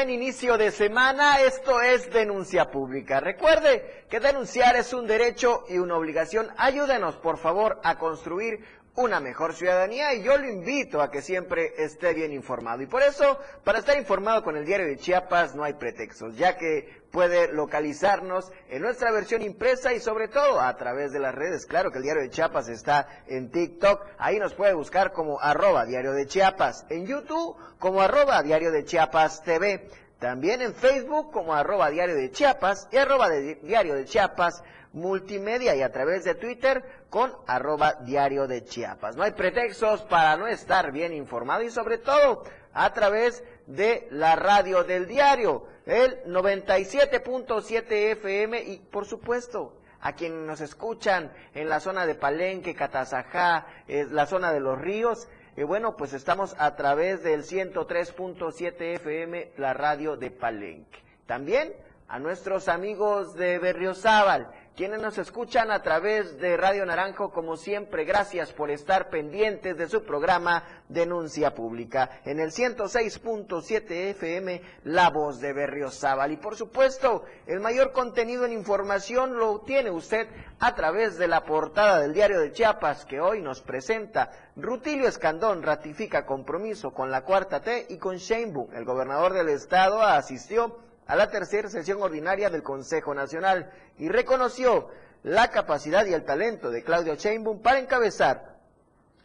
buen inicio de semana. Esto es Denuncia Pública. Recuerde que denunciar es un derecho y una obligación. Ayúdenos, por favor, a construir una mejor ciudadanía y yo lo invito a que siempre esté bien informado. Y por eso, para estar informado con el diario de Chiapas no hay pretextos, ya que puede localizarnos en nuestra versión impresa y sobre todo a través de las redes. Claro que el diario de Chiapas está en TikTok, ahí nos puede buscar como arroba diario de Chiapas, en YouTube como arroba diario de Chiapas TV, también en Facebook como arroba diario de Chiapas y arroba de diario de Chiapas multimedia y a través de Twitter con arroba diario de Chiapas. No hay pretextos para no estar bien informado y sobre todo a través de la radio del diario, el 97.7 FM y por supuesto a quienes nos escuchan en la zona de Palenque, Catazajá, la zona de los ríos, y bueno, pues estamos a través del 103.7 FM, la radio de Palenque. También a nuestros amigos de Berriozábal, quienes nos escuchan a través de Radio Naranjo, como siempre, gracias por estar pendientes de su programa Denuncia Pública en el 106.7 FM, La Voz de Berriozábal. Y por supuesto, el mayor contenido en información lo tiene usted a través de la portada del diario de Chiapas que hoy nos presenta. Rutilio Escandón ratifica compromiso con la Cuarta T y con Sheinbaum. El gobernador del estado asistió a la tercera sesión ordinaria del Consejo Nacional y reconoció la capacidad y el talento de Claudio Sheinbaum para encabezar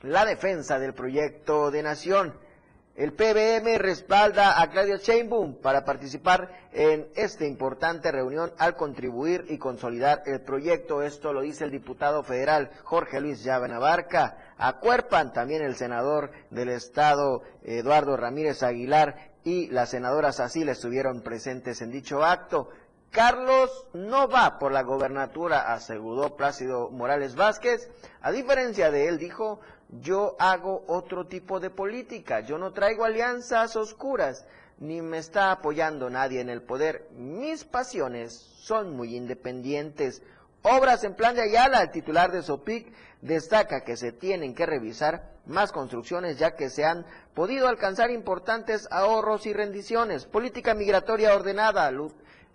la defensa del proyecto de nación. El PBM respalda a Claudio Sheinbaum para participar en esta importante reunión al contribuir y consolidar el proyecto. Esto lo dice el diputado federal Jorge Luis Llave Navarca. Acuerpan también el senador del Estado Eduardo Ramírez Aguilar y las senadoras así estuvieron presentes en dicho acto. Carlos no va por la gobernatura, aseguró Plácido Morales Vázquez. A diferencia de él, dijo, yo hago otro tipo de política, yo no traigo alianzas oscuras, ni me está apoyando nadie en el poder. Mis pasiones son muy independientes. Obras en plan de Ayala, el titular de Sopic destaca que se tienen que revisar más construcciones ya que se han podido alcanzar importantes ahorros y rendiciones. Política migratoria ordenada.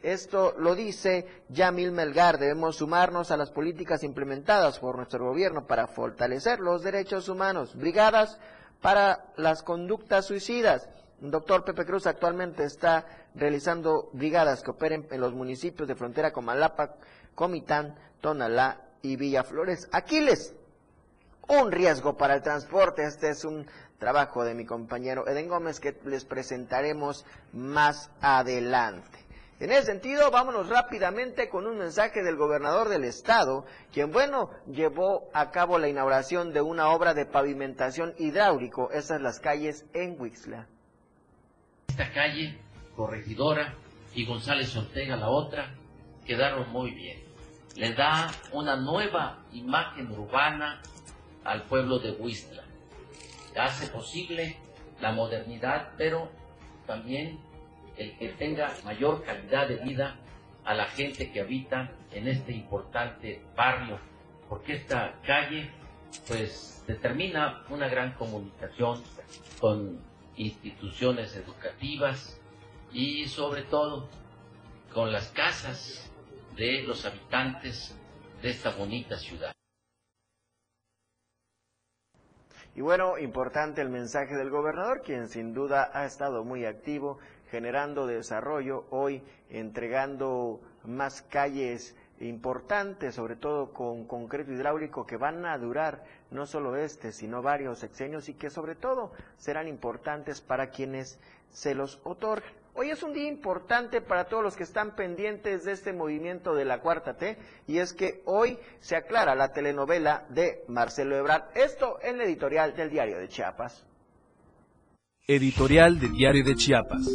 Esto lo dice Yamil Melgar. Debemos sumarnos a las políticas implementadas por nuestro gobierno para fortalecer los derechos humanos. Brigadas para las conductas suicidas. Doctor Pepe Cruz actualmente está realizando brigadas que operen en los municipios de frontera como Malapa, Comitán, Tonalá y Villaflores. Aquiles, un riesgo para el transporte. Este es un trabajo de mi compañero Eden Gómez que les presentaremos más adelante. En ese sentido, vámonos rápidamente con un mensaje del gobernador del estado, quien, bueno, llevó a cabo la inauguración de una obra de pavimentación hidráulico, esas las calles en Huixla. Esta calle, Corregidora y González Ortega, la otra, quedaron muy bien le da una nueva imagen urbana al pueblo de Huistla. Hace posible la modernidad, pero también el que tenga mayor calidad de vida a la gente que habita en este importante barrio, porque esta calle pues determina una gran comunicación con instituciones educativas y sobre todo con las casas de los habitantes de esta bonita ciudad. Y bueno, importante el mensaje del gobernador, quien sin duda ha estado muy activo, generando desarrollo, hoy entregando más calles importantes, sobre todo con concreto hidráulico, que van a durar no solo este, sino varios sexenios y que sobre todo serán importantes para quienes se los otorgan. Hoy es un día importante para todos los que están pendientes de este movimiento de la Cuarta T y es que hoy se aclara la telenovela de Marcelo Ebrard. Esto en la editorial del Diario de Chiapas. Editorial del Diario de Chiapas.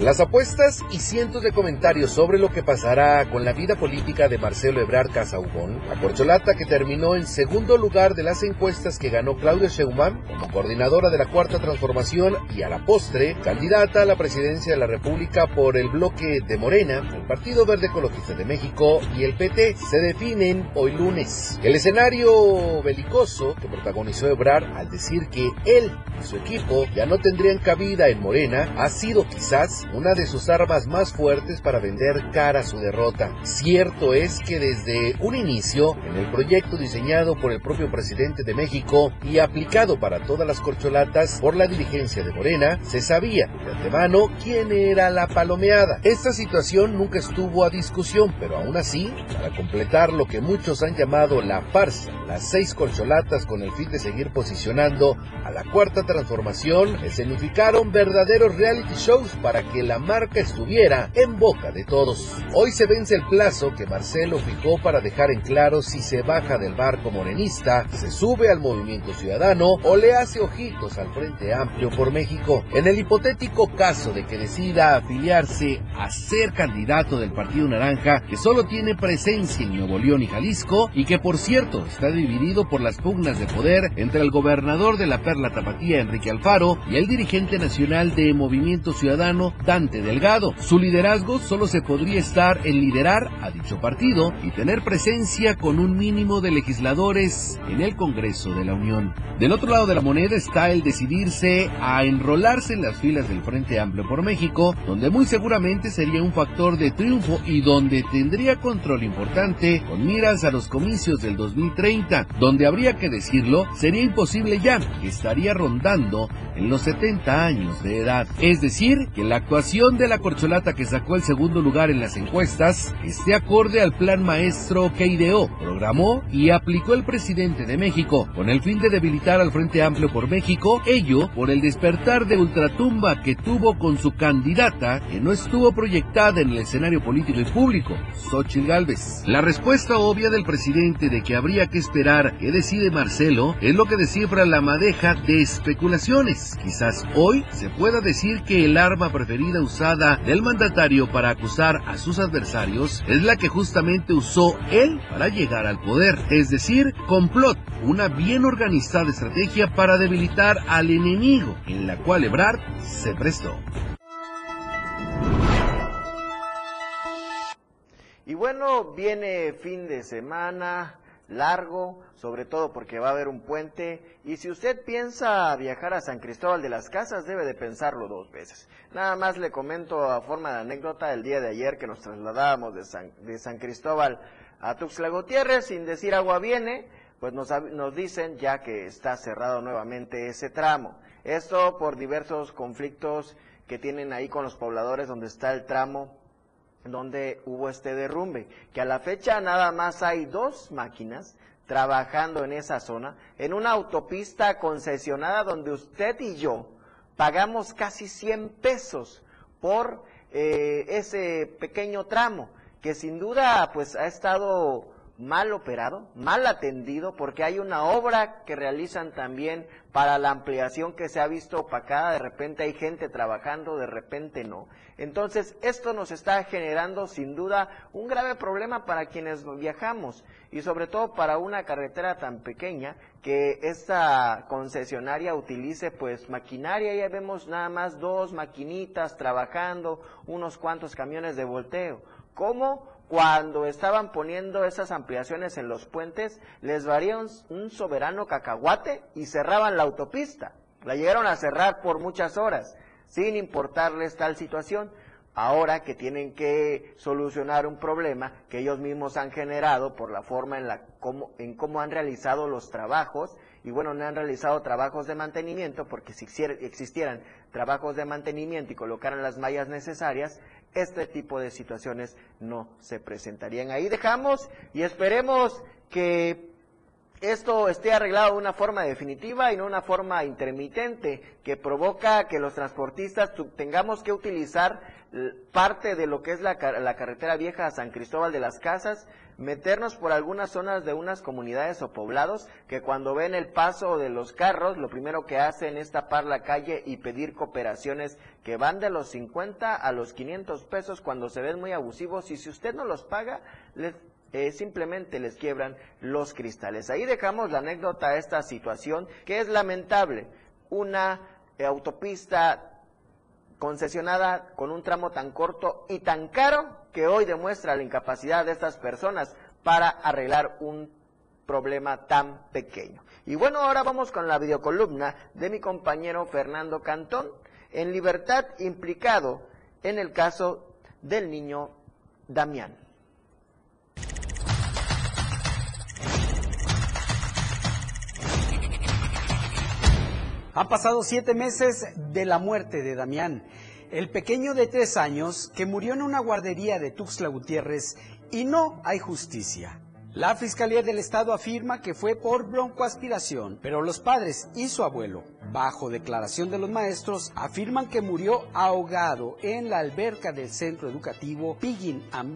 Las apuestas y cientos de comentarios sobre lo que pasará con la vida política de Marcelo Ebrard Casaubón, la corcholata que terminó en segundo lugar de las encuestas que ganó Claudia Sheinbaum como coordinadora de la Cuarta Transformación y a la postre candidata a la presidencia de la República por el bloque de Morena, el Partido Verde Ecologista de México y el PT se definen hoy lunes. El escenario belicoso que protagonizó Ebrard al decir que él y su equipo ya no tendrían cabida en Morena ha sido quizás una de sus armas más fuertes para vender cara a su derrota. Cierto es que desde un inicio, en el proyecto diseñado por el propio presidente de México y aplicado para todas las corcholatas por la dirigencia de Morena, se sabía de antemano quién era la palomeada. Esta situación nunca estuvo a discusión, pero aún así, para completar lo que muchos han llamado la farsa, las seis corcholatas con el fin de seguir posicionando a la cuarta transformación, escenificaron verdaderos reality shows para que la marca estuviera en boca de todos. Hoy se vence el plazo que Marcelo fijó para dejar en claro si se baja del barco morenista, se sube al movimiento ciudadano o le hace ojitos al Frente Amplio por México. En el hipotético caso de que decida afiliarse a ser candidato del Partido Naranja, que solo tiene presencia en Nuevo León y Jalisco, y que por cierto está dividido por las pugnas de poder entre el gobernador de la Perla Tapatía, Enrique Alfaro, y el dirigente nacional de Movimiento Ciudadano, Dante Delgado. Su liderazgo solo se podría estar en liderar a dicho partido y tener presencia con un mínimo de legisladores en el Congreso de la Unión. Del otro lado de la moneda está el decidirse a enrolarse en las filas del Frente Amplio por México, donde muy seguramente sería un factor de triunfo y donde tendría control importante con miras a los comicios del 2030, donde habría que decirlo, sería imposible ya, estaría rondando en los 70 años de edad. Es decir, que la actuación de la corcholata que sacó el segundo lugar en las encuestas esté acorde al plan maestro que ideó, programó y aplicó el presidente de México, con el fin de debilitar al Frente Amplio por México, ello por el despertar de ultratumba que tuvo con su candidata que no estuvo proyectada en el escenario político y público, Xochitl Gálvez. La respuesta obvia del presidente de que habría que esperar que decide Marcelo es lo que descifra la madeja de especulaciones. Quizás hoy se pueda decir que el arma preferida usada del mandatario para acusar a sus adversarios es la que justamente usó él para llegar al poder, es decir, complot, una bien organizada estrategia para debilitar al enemigo, en la cual Ebrard se prestó. Y bueno, viene fin de semana, largo, sobre todo porque va a haber un puente. Y si usted piensa viajar a San Cristóbal de las Casas, debe de pensarlo dos veces. Nada más le comento a forma de anécdota el día de ayer que nos trasladábamos de San, Cristóbal a Tuxtla Gutiérrez, sin decir agua viene, pues nos dicen ya que está cerrado nuevamente ese tramo. Esto por diversos conflictos que tienen ahí con los pobladores donde está el tramo donde hubo este derrumbe, que a la fecha nada más hay dos máquinas trabajando en esa zona, en una autopista concesionada donde usted y yo pagamos casi 100 pesos por eh, ese pequeño tramo, que sin duda pues ha estado mal operado, mal atendido, porque hay una obra que realizan también para la ampliación que se ha visto opacada, de repente hay gente trabajando, de repente no. Entonces, esto nos está generando sin duda un grave problema para quienes viajamos y sobre todo para una carretera tan pequeña que esta concesionaria utilice pues maquinaria, ya vemos nada más dos maquinitas trabajando, unos cuantos camiones de volteo. ¿Cómo? Cuando estaban poniendo esas ampliaciones en los puentes, les varía un, soberano cacahuate y cerraban la autopista. La llegaron a cerrar por muchas horas, sin importarles tal situación. Ahora que tienen que solucionar un problema que ellos mismos han generado por la forma en, la, cómo, en cómo han realizado los trabajos, y bueno, no han realizado trabajos de mantenimiento, porque si existieran trabajos de mantenimiento y colocaran las mallas necesarias, este tipo de situaciones no se presentarían. Ahí dejamos y esperemos que esto esté arreglado de una forma definitiva y no una forma intermitente que provoca que los transportistas tengamos que utilizar parte de lo que es la, la, carretera vieja a San Cristóbal de las Casas, meternos por algunas zonas de unas comunidades o poblados que cuando ven el paso de los carros, lo primero que hacen es tapar la calle y pedir cooperaciones que van de los 50 a los 500 pesos cuando se ven muy abusivos y si usted no los paga, les eh, simplemente les quiebran los cristales. Ahí dejamos la anécdota a esta situación que es lamentable. Una eh, autopista concesionada con un tramo tan corto y tan caro que hoy demuestra la incapacidad de estas personas para arreglar un problema tan pequeño. Y bueno, ahora vamos con la videocolumna de mi compañero Fernando Cantón, en libertad implicado en el caso del niño Damián. Han pasado siete meses de la muerte de Damián, el pequeño de tres años que murió en una guardería de Tuxtla Gutiérrez y no hay justicia. La Fiscalía del Estado afirma que fue por broncoaspiración, pero los padres y su abuelo, bajo declaración de los maestros, afirman que murió ahogado en la alberca del centro educativo Piggin and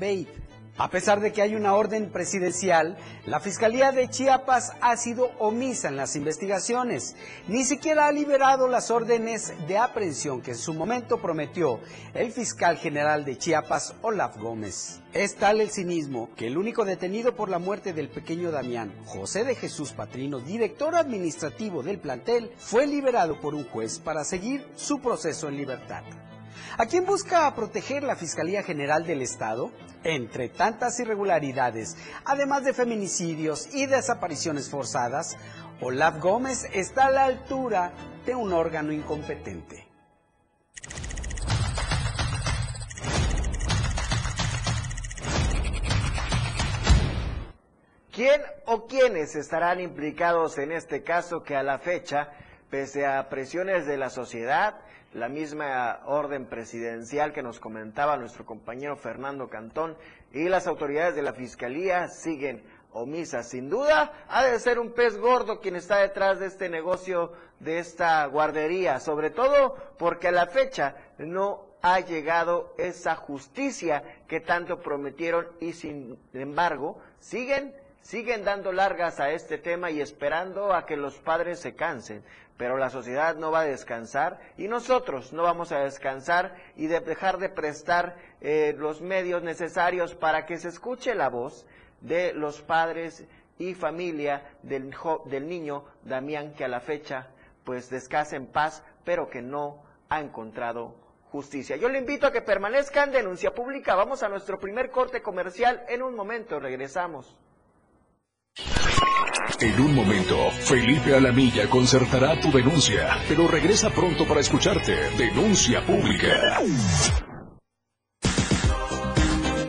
a pesar de que hay una orden presidencial, la Fiscalía de Chiapas ha sido omisa en las investigaciones. Ni siquiera ha liberado las órdenes de aprehensión que en su momento prometió el fiscal general de Chiapas, Olaf Gómez. Es tal el cinismo que el único detenido por la muerte del pequeño Damián, José de Jesús Patrino, director administrativo del plantel, fue liberado por un juez para seguir su proceso en libertad. ¿A quién busca proteger la Fiscalía General del Estado? Entre tantas irregularidades, además de feminicidios y desapariciones forzadas, Olaf Gómez está a la altura de un órgano incompetente. ¿Quién o quiénes estarán implicados en este caso que a la fecha, pese a presiones de la sociedad, la misma orden presidencial que nos comentaba nuestro compañero Fernando Cantón y las autoridades de la Fiscalía siguen omisas. Sin duda, ha de ser un pez gordo quien está detrás de este negocio, de esta guardería, sobre todo porque a la fecha no ha llegado esa justicia que tanto prometieron y sin embargo siguen siguen dando largas a este tema y esperando a que los padres se cansen pero la sociedad no va a descansar y nosotros no vamos a descansar y de dejar de prestar eh, los medios necesarios para que se escuche la voz de los padres y familia del, niño Damián que a la fecha pues descansa en paz pero que no ha encontrado justicia. Yo le invito a que permanezca en denuncia pública. Vamos a nuestro primer corte comercial. En un momento regresamos. En un momento, Felipe Alamilla concertará tu denuncia, pero regresa pronto para escucharte. Denuncia pública.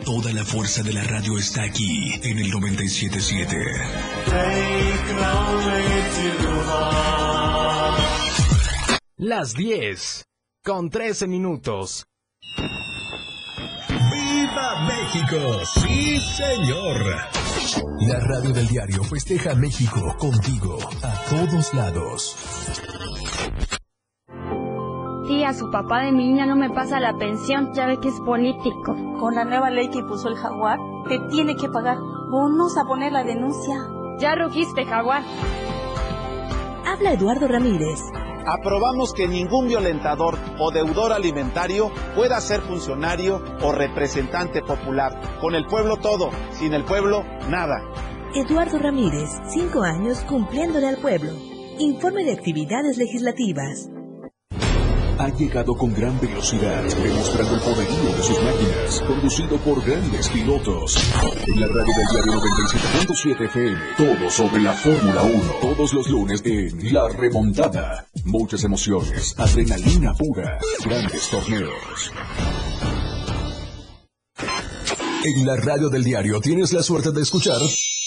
Toda la fuerza de la radio está aquí en el 977. Las 10 con 13 minutos. ¡Viva México! ¡Sí, señor! La radio del diario festeja México contigo a todos lados. Tía, su papá de mi niña no me pasa la pensión, ya ve que es político. Con la nueva ley que puso el jaguar, te tiene que pagar. Vamos a poner la denuncia. Ya rugiste, jaguar. Habla Eduardo Ramírez, aprobamos que ningún violentador o deudor alimentario pueda ser funcionario o representante popular. Con el pueblo todo, sin el pueblo nada. Eduardo Ramírez, cinco años cumpliéndole al pueblo. Informe de actividades legislativas ha llegado con gran velocidad, demostrando el poderío de sus máquinas, conducido por grandes pilotos. En la radio del diario 97.7 FM, todo sobre la Fórmula 1, todos los lunes en La Remontada. Muchas emociones, adrenalina pura, grandes torneos. En la radio del diario tienes la suerte de escuchar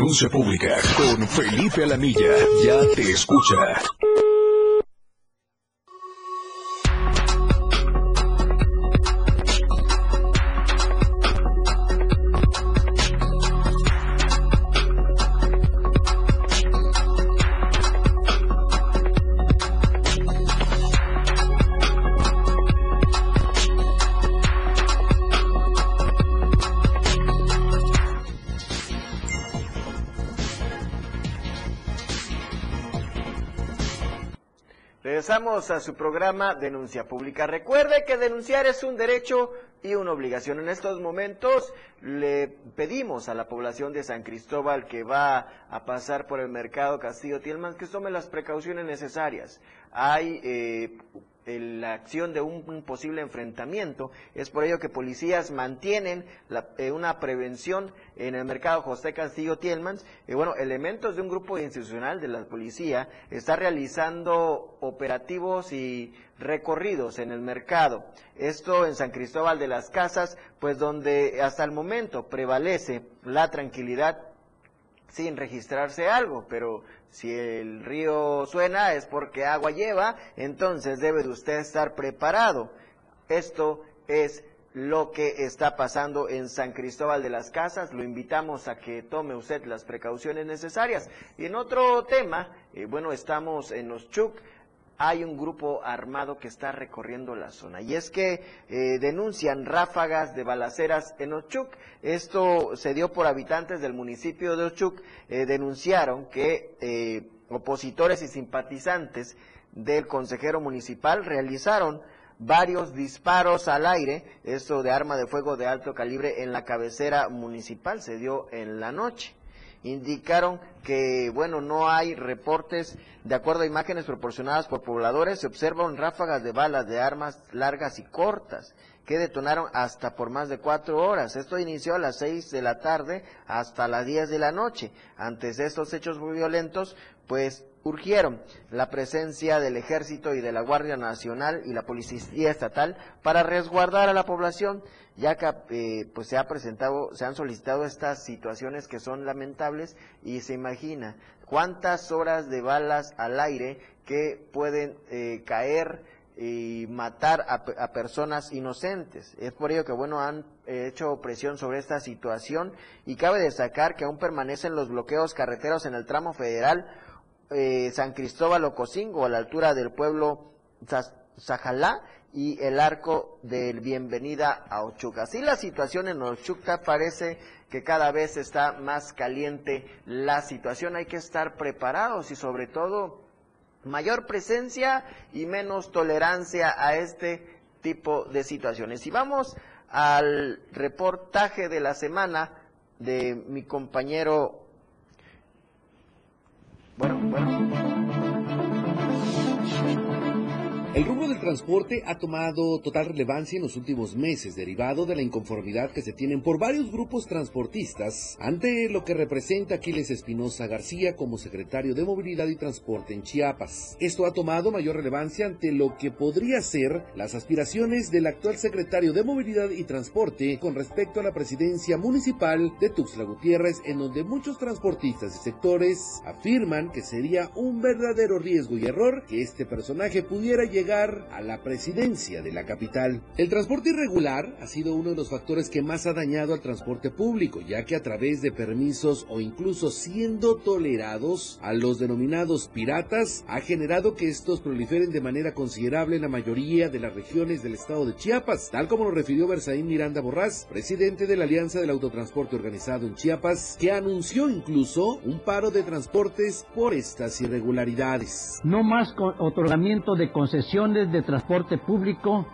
Denuncia pública con Felipe Alamilla. Ya te escucha. A su programa Denuncia Pública. Recuerde que denunciar es un derecho y una obligación. En estos momentos le pedimos a la población de San Cristóbal que va a pasar por el mercado Castillo Tielman que tome las precauciones necesarias. Hay eh, la acción de un, posible enfrentamiento. Es por ello que policías mantienen eh, una prevención en el mercado José Castillo Tielmans. Y bueno, elementos de un grupo institucional de la policía está realizando operativos y recorridos en el mercado. Esto en San Cristóbal de las Casas, pues donde hasta el momento prevalece la tranquilidad sin registrarse algo, pero si el río suena es porque agua lleva, entonces debe de usted estar preparado. Esto es lo que está pasando en San Cristóbal de las Casas. Lo invitamos a que tome usted las precauciones necesarias. Y en otro tema, eh, bueno, estamos en los hay un grupo armado que está recorriendo la zona. Y es que eh, denuncian ráfagas de balaceras en Ochuc. Esto se dio por habitantes del municipio de Ochuc. Eh, denunciaron que eh, opositores y simpatizantes del consejero municipal realizaron varios disparos al aire, esto de arma de fuego de alto calibre en la cabecera municipal, se dio en la noche indicaron que, bueno, no hay reportes, de acuerdo a imágenes proporcionadas por pobladores, se observan ráfagas de balas de armas largas y cortas que detonaron hasta por más de cuatro horas. Esto inició a las seis de la tarde hasta las diez de la noche. Antes de estos hechos muy violentos, pues urgieron la presencia del ejército y de la Guardia Nacional y la Policía Estatal para resguardar a la población ya que eh, pues se ha presentado, se han solicitado estas situaciones que son lamentables y se imagina cuántas horas de balas al aire que pueden eh, caer y matar a, personas inocentes. Es por ello que, bueno, han hecho presión sobre esta situación y cabe destacar que aún permanecen los bloqueos carreteros en el tramo federal eh, San Cristóbal Ocosingo, a la altura del pueblo Sajalá, y el arco del bienvenida a Ochuca. Así la situación en Ochuca parece que cada vez está más caliente la situación. Hay que estar preparados y sobre todo mayor presencia y menos tolerancia a este tipo de situaciones. Y vamos al reportaje de la semana de mi compañero. Bueno, bueno. El rubro del transporte ha tomado total relevancia en los últimos meses, derivado de la inconformidad que se tienen por varios grupos transportistas ante lo que representa Aquiles Espinosa García como secretario de Movilidad y Transporte en Chiapas. Esto ha tomado mayor relevancia ante lo que podría ser las aspiraciones del actual secretario de Movilidad y Transporte con respecto a la presidencia municipal de Tuxtla Gutiérrez, en donde muchos transportistas y sectores afirman que sería un verdadero riesgo y error que este personaje pudiera llegar llegar a la presidencia de la capital. El transporte irregular ha sido uno de los factores que más ha dañado al transporte público, ya que a través de permisos o incluso siendo tolerados a los denominados piratas, ha generado que estos proliferen de manera considerable en la mayoría de las regiones del estado de Chiapas, tal como lo refirió Bersaín Miranda Borrás, presidente de la Alianza del Autotransporte Organizado en Chiapas, que anunció incluso un paro de transportes por estas irregularidades. No más otorgamiento de concesiones de transporte público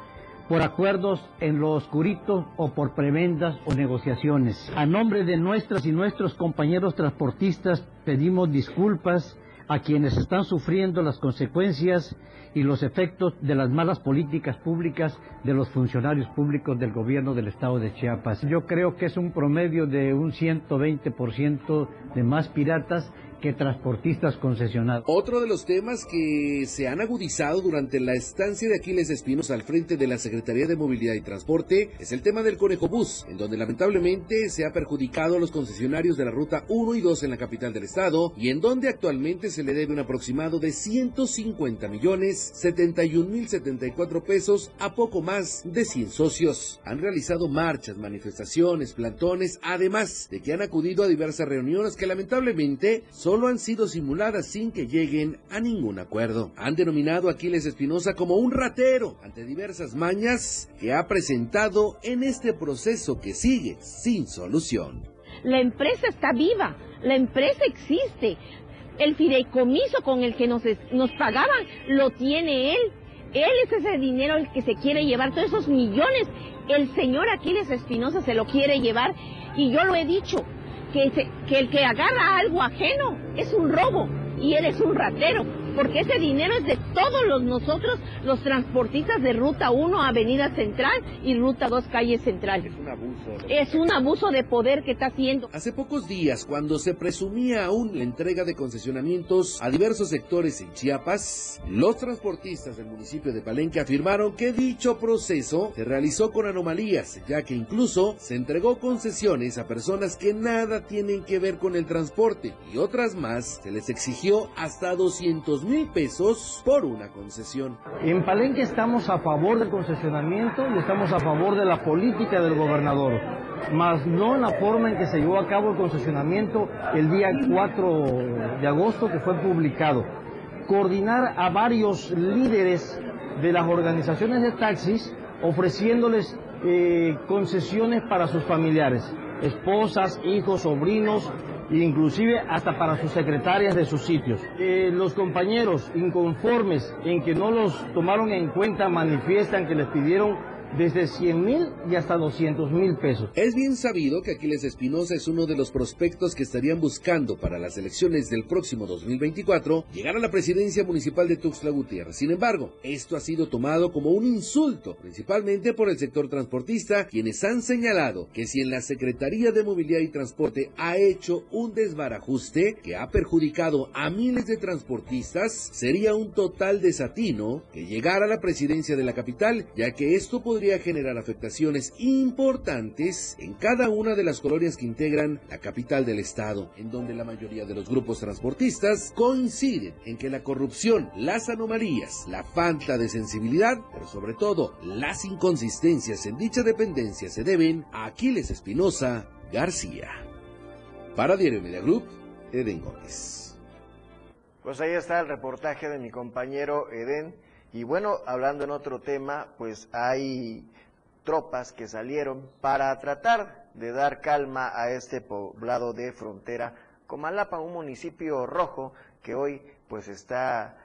por acuerdos en lo oscurito o por prebendas o negociaciones. A nombre de nuestras y nuestros compañeros transportistas pedimos disculpas a quienes están sufriendo las consecuencias y los efectos de las malas políticas públicas de los funcionarios públicos del gobierno del estado de Chiapas. Yo creo que es un promedio de un 120% de más piratas transportistas concesionados. Otro de los temas que se han agudizado durante la estancia de Aquiles Espinos al frente de la Secretaría de Movilidad y Transporte es el tema del Conejo Bus, en donde lamentablemente se ha perjudicado a los concesionarios de la ruta 1 y 2 en la capital del estado y en donde actualmente se le debe un aproximado de 150 millones 71 mil 74 pesos a poco más de 100 socios. Han realizado marchas, manifestaciones, plantones, además de que han acudido a diversas reuniones que lamentablemente solo han sido simuladas sin que lleguen a ningún acuerdo. Han denominado a Aquiles Espinosa como un ratero ante diversas mañas que ha presentado en este proceso que sigue sin solución. La empresa está viva, la empresa existe. El fideicomiso con el que nos, nos pagaban lo tiene él. Él es ese dinero el que se quiere llevar, todos esos millones. El señor Aquiles Espinosa se lo quiere llevar y yo lo he dicho, que, el que agarra algo ajeno es un robo y él es un ratero porque ese dinero es de todos los nosotros, los transportistas de Ruta 1, Avenida Central y Ruta 2, Calle Central. Es un abuso. Es un abuso de poder que está haciendo. Hace pocos días, cuando se presumía aún la entrega de concesionamientos a diversos sectores en Chiapas, los transportistas del municipio de Palenque afirmaron que dicho proceso se realizó con anomalías, ya que incluso se entregó concesiones a personas que nada tienen que ver con el transporte y otras más se les exigió hasta 200 mil pesos por una concesión. En Palenque estamos a favor del concesionamiento y estamos a favor de la política del gobernador, más no en la forma en que se llevó a cabo el concesionamiento el día 4 de agosto que fue publicado. Coordinar a varios líderes de las organizaciones de taxis ofreciéndoles eh, concesiones para sus familiares, esposas, hijos, sobrinos, inclusive hasta para sus secretarias de sus sitios. Eh, los compañeros inconformes en que no los tomaron en cuenta manifiestan que les pidieron desde 100 mil y hasta 200 mil pesos. Es bien sabido que Aquiles Espinosa es uno de los prospectos que estarían buscando para las elecciones del próximo 2024 llegar a la presidencia municipal de Tuxtla Gutiérrez. Sin embargo, esto ha sido tomado como un insulto, principalmente por el sector transportista, quienes han señalado que si en la Secretaría de Movilidad y Transporte ha hecho un desbarajuste que ha perjudicado a miles de transportistas, sería un total desatino que llegara a la presidencia de la capital, ya que esto podría podría generar afectaciones importantes en cada una de las colonias que integran la capital del estado, en donde la mayoría de los grupos transportistas coinciden en que la corrupción, las anomalías, la falta de sensibilidad, pero sobre todo las inconsistencias en dicha dependencia se deben a Aquiles Espinosa García. Para Diario Media Group, Eden Gómez. Pues ahí está el reportaje de mi compañero Eden. Y bueno, hablando en otro tema, pues hay tropas que salieron para tratar de dar calma a este poblado de frontera Comalapa, un municipio rojo que hoy pues está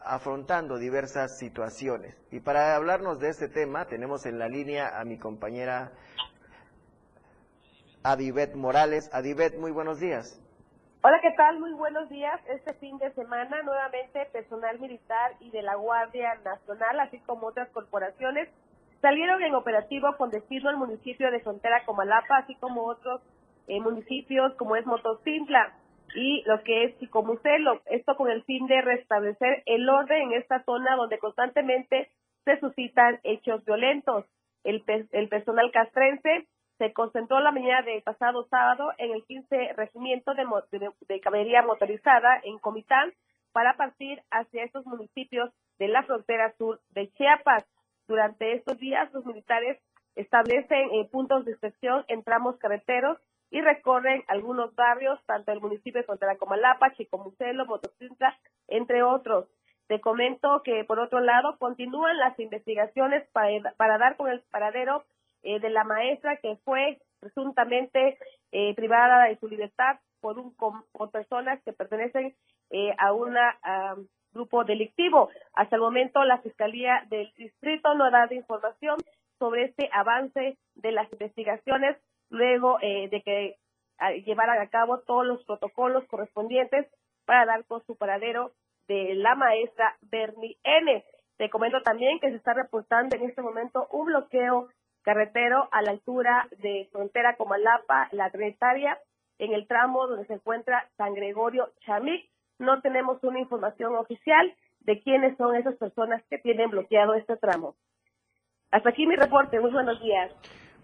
afrontando diversas situaciones. Y para hablarnos de este tema tenemos en la línea a mi compañera Adibet Morales. Adibet, muy buenos días. Hola, ¿qué tal? Muy buenos días. Este fin de semana, nuevamente, personal militar y de la Guardia Nacional, así como otras corporaciones, salieron en operativo con destino al municipio de Frontera Comalapa, así como otros eh, municipios como es Motocintla y lo que es Chicomucelo. Esto con el fin de restablecer el orden en esta zona donde constantemente se suscitan hechos violentos. El, el personal castrense se concentró la mañana del pasado sábado en el 15 Regimiento de, Caballería Motorizada en Comitán, para partir hacia estos municipios de la frontera sur de Chiapas. Durante estos días, los militares establecen eh, puntos de inspección en tramos carreteros y recorren algunos barrios, tanto del municipio de Frontera Comalapa, Chicomucelo, Motocintla, entre otros. Te comento que, por otro lado, continúan las investigaciones para dar con el paradero eh, de la maestra que fue presuntamente eh, privada de su libertad por, un, por personas que pertenecen eh, a un grupo delictivo. Hasta el momento, la Fiscalía del Distrito no ha dado información sobre este avance de las investigaciones luego de que llevaran a cabo todos los protocolos correspondientes para dar con su paradero de la maestra Bernie N. Te comento también que se está reportando en este momento un bloqueo carretero a la altura de frontera Comalapa, la Trinitaria, en el tramo donde se encuentra San Gregorio Chamic. No tenemos una información oficial de quiénes son esas personas que tienen bloqueado este tramo. Hasta aquí mi reporte. Muy buenos días.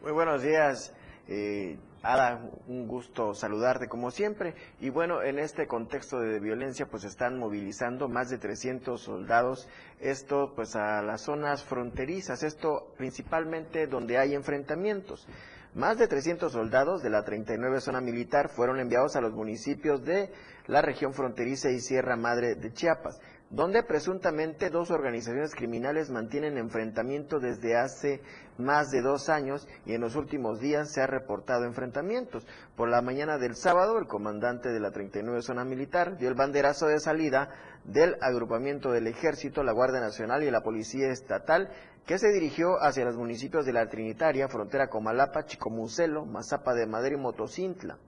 Muy buenos días. Eh, Ada, un gusto saludarte como siempre. Y bueno, en este contexto de violencia, pues están movilizando más de 300 soldados, esto pues a las zonas fronterizas, esto principalmente donde hay enfrentamientos. Más de 300 soldados de la 39 zona militar fueron enviados a los municipios de la región fronteriza y Sierra Madre de Chiapas donde presuntamente dos organizaciones criminales mantienen enfrentamiento desde hace más de dos años y en los últimos días se ha reportado enfrentamientos. Por la mañana del sábado, el comandante de la 39 Zona Militar dio el banderazo de salida del agrupamiento del Ejército, la Guardia Nacional y la Policía Estatal que se dirigió hacia los municipios de la Trinitaria, frontera Comalapa, Chicomucelo, Mazapa de Madrid y Motocintla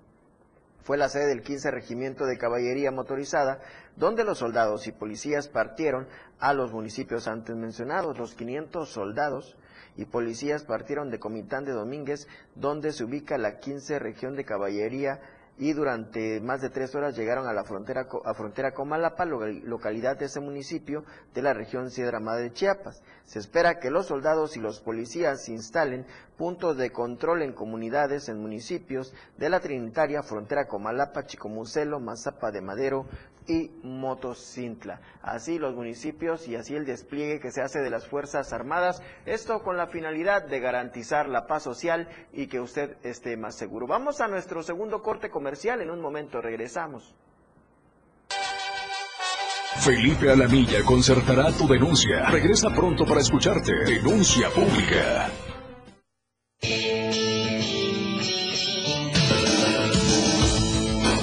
fue la sede del 15 Regimiento de Caballería Motorizada, donde los soldados y policías partieron a los municipios antes mencionados. Los 500 soldados y policías partieron de Comitán de Domínguez, donde se ubica la 15 Región de Caballería y durante más de tres horas llegaron a la frontera, a frontera con Malapa, localidad de ese municipio de la región Sierra Madre de Chiapas. Se espera que los soldados y los policías instalen puntos de control en comunidades en municipios de la Trinitaria, frontera con Malapa, Chicomucelo, Mazapa de Madero, y Motocintla. Así los municipios y así el despliegue que se hace de las Fuerzas Armadas, esto con la finalidad de garantizar la paz social y que usted esté más seguro. Vamos a nuestro segundo corte comercial, en un momento regresamos. Felipe Alamilla concertará tu denuncia. Regresa pronto para escucharte. Denuncia pública.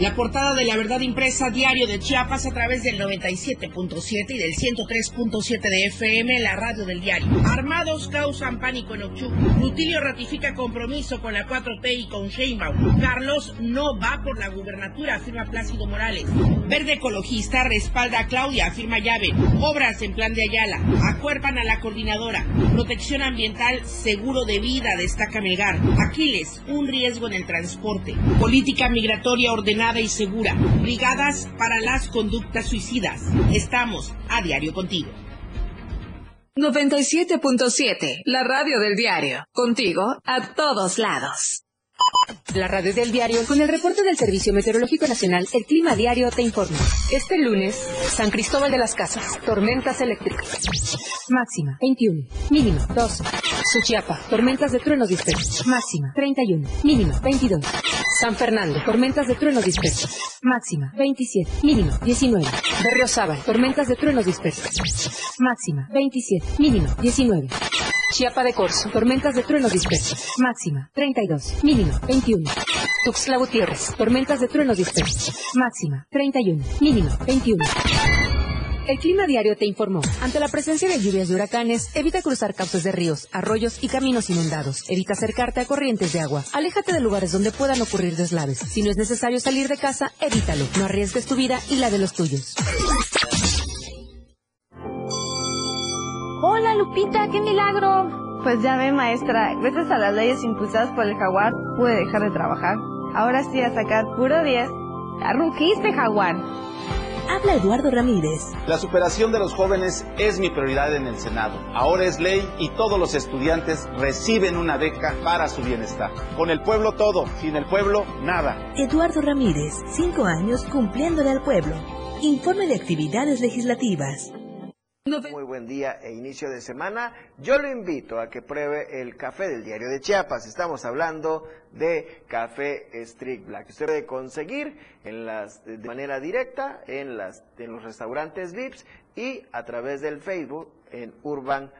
La portada de la verdad impresa diario de Chiapas a través del 97.7 y del 103.7 de FM, la radio del diario. Armados causan pánico en Ochu. Rutilio ratifica compromiso con la 4T y con Sheinbaum. Carlos no va por la gubernatura, afirma Plácido Morales. Verde ecologista respalda a Claudia, afirma Llave. Obras en plan de Ayala. Acuerpan a la coordinadora. Protección ambiental, seguro de vida, destaca Melgar. Aquiles, un riesgo en el transporte. Política migratoria ordenada y segura, brigadas para las conductas suicidas. Estamos a diario contigo. 97.7, la radio del diario. Contigo a todos lados. La radio del diario con el reporte del Servicio Meteorológico Nacional, el Clima Diario te informa. Este lunes, San Cristóbal de las Casas, tormentas eléctricas. Máxima 21, mínimo 12. Suchiapa, tormentas de truenos dispersos. Máxima 31, mínimo 22. San Fernando, tormentas de truenos dispersos. Máxima 27, mínimo 19. Berriozábal, tormentas de truenos dispersos. Máxima 27, mínimo 19. Chiapa de Corzo, tormentas de truenos dispersos. Máxima 32, mínimo 21. Tuxtla Gutiérrez, tormentas de truenos dispersos. Máxima 31, mínimo 21. El Clima Diario te informó. Ante la presencia de lluvias y huracanes, evita cruzar cauces de ríos, arroyos y caminos inundados. Evita acercarte a corrientes de agua. Aléjate de lugares donde puedan ocurrir deslaves. Si no es necesario salir de casa, evítalo. No arriesgues tu vida y la de los tuyos. Lupita, qué milagro. Pues ya ve maestra, gracias a las leyes impulsadas por el jaguar pude dejar de trabajar. Ahora sí a sacar puro 10. Arrujiste jaguar. Habla Eduardo Ramírez. La superación de los jóvenes es mi prioridad en el Senado. Ahora es ley y todos los estudiantes reciben una beca para su bienestar. Con el pueblo todo, sin el pueblo nada. Eduardo Ramírez, cinco años cumpliéndole al pueblo. Informe de actividades legislativas. Muy buen día e inicio de semana. Yo lo invito a que pruebe el café del diario de Chiapas. Estamos hablando de café Street Black. Usted puede conseguir en las, de manera directa en, las, en los restaurantes VIPs y a través del Facebook en Urban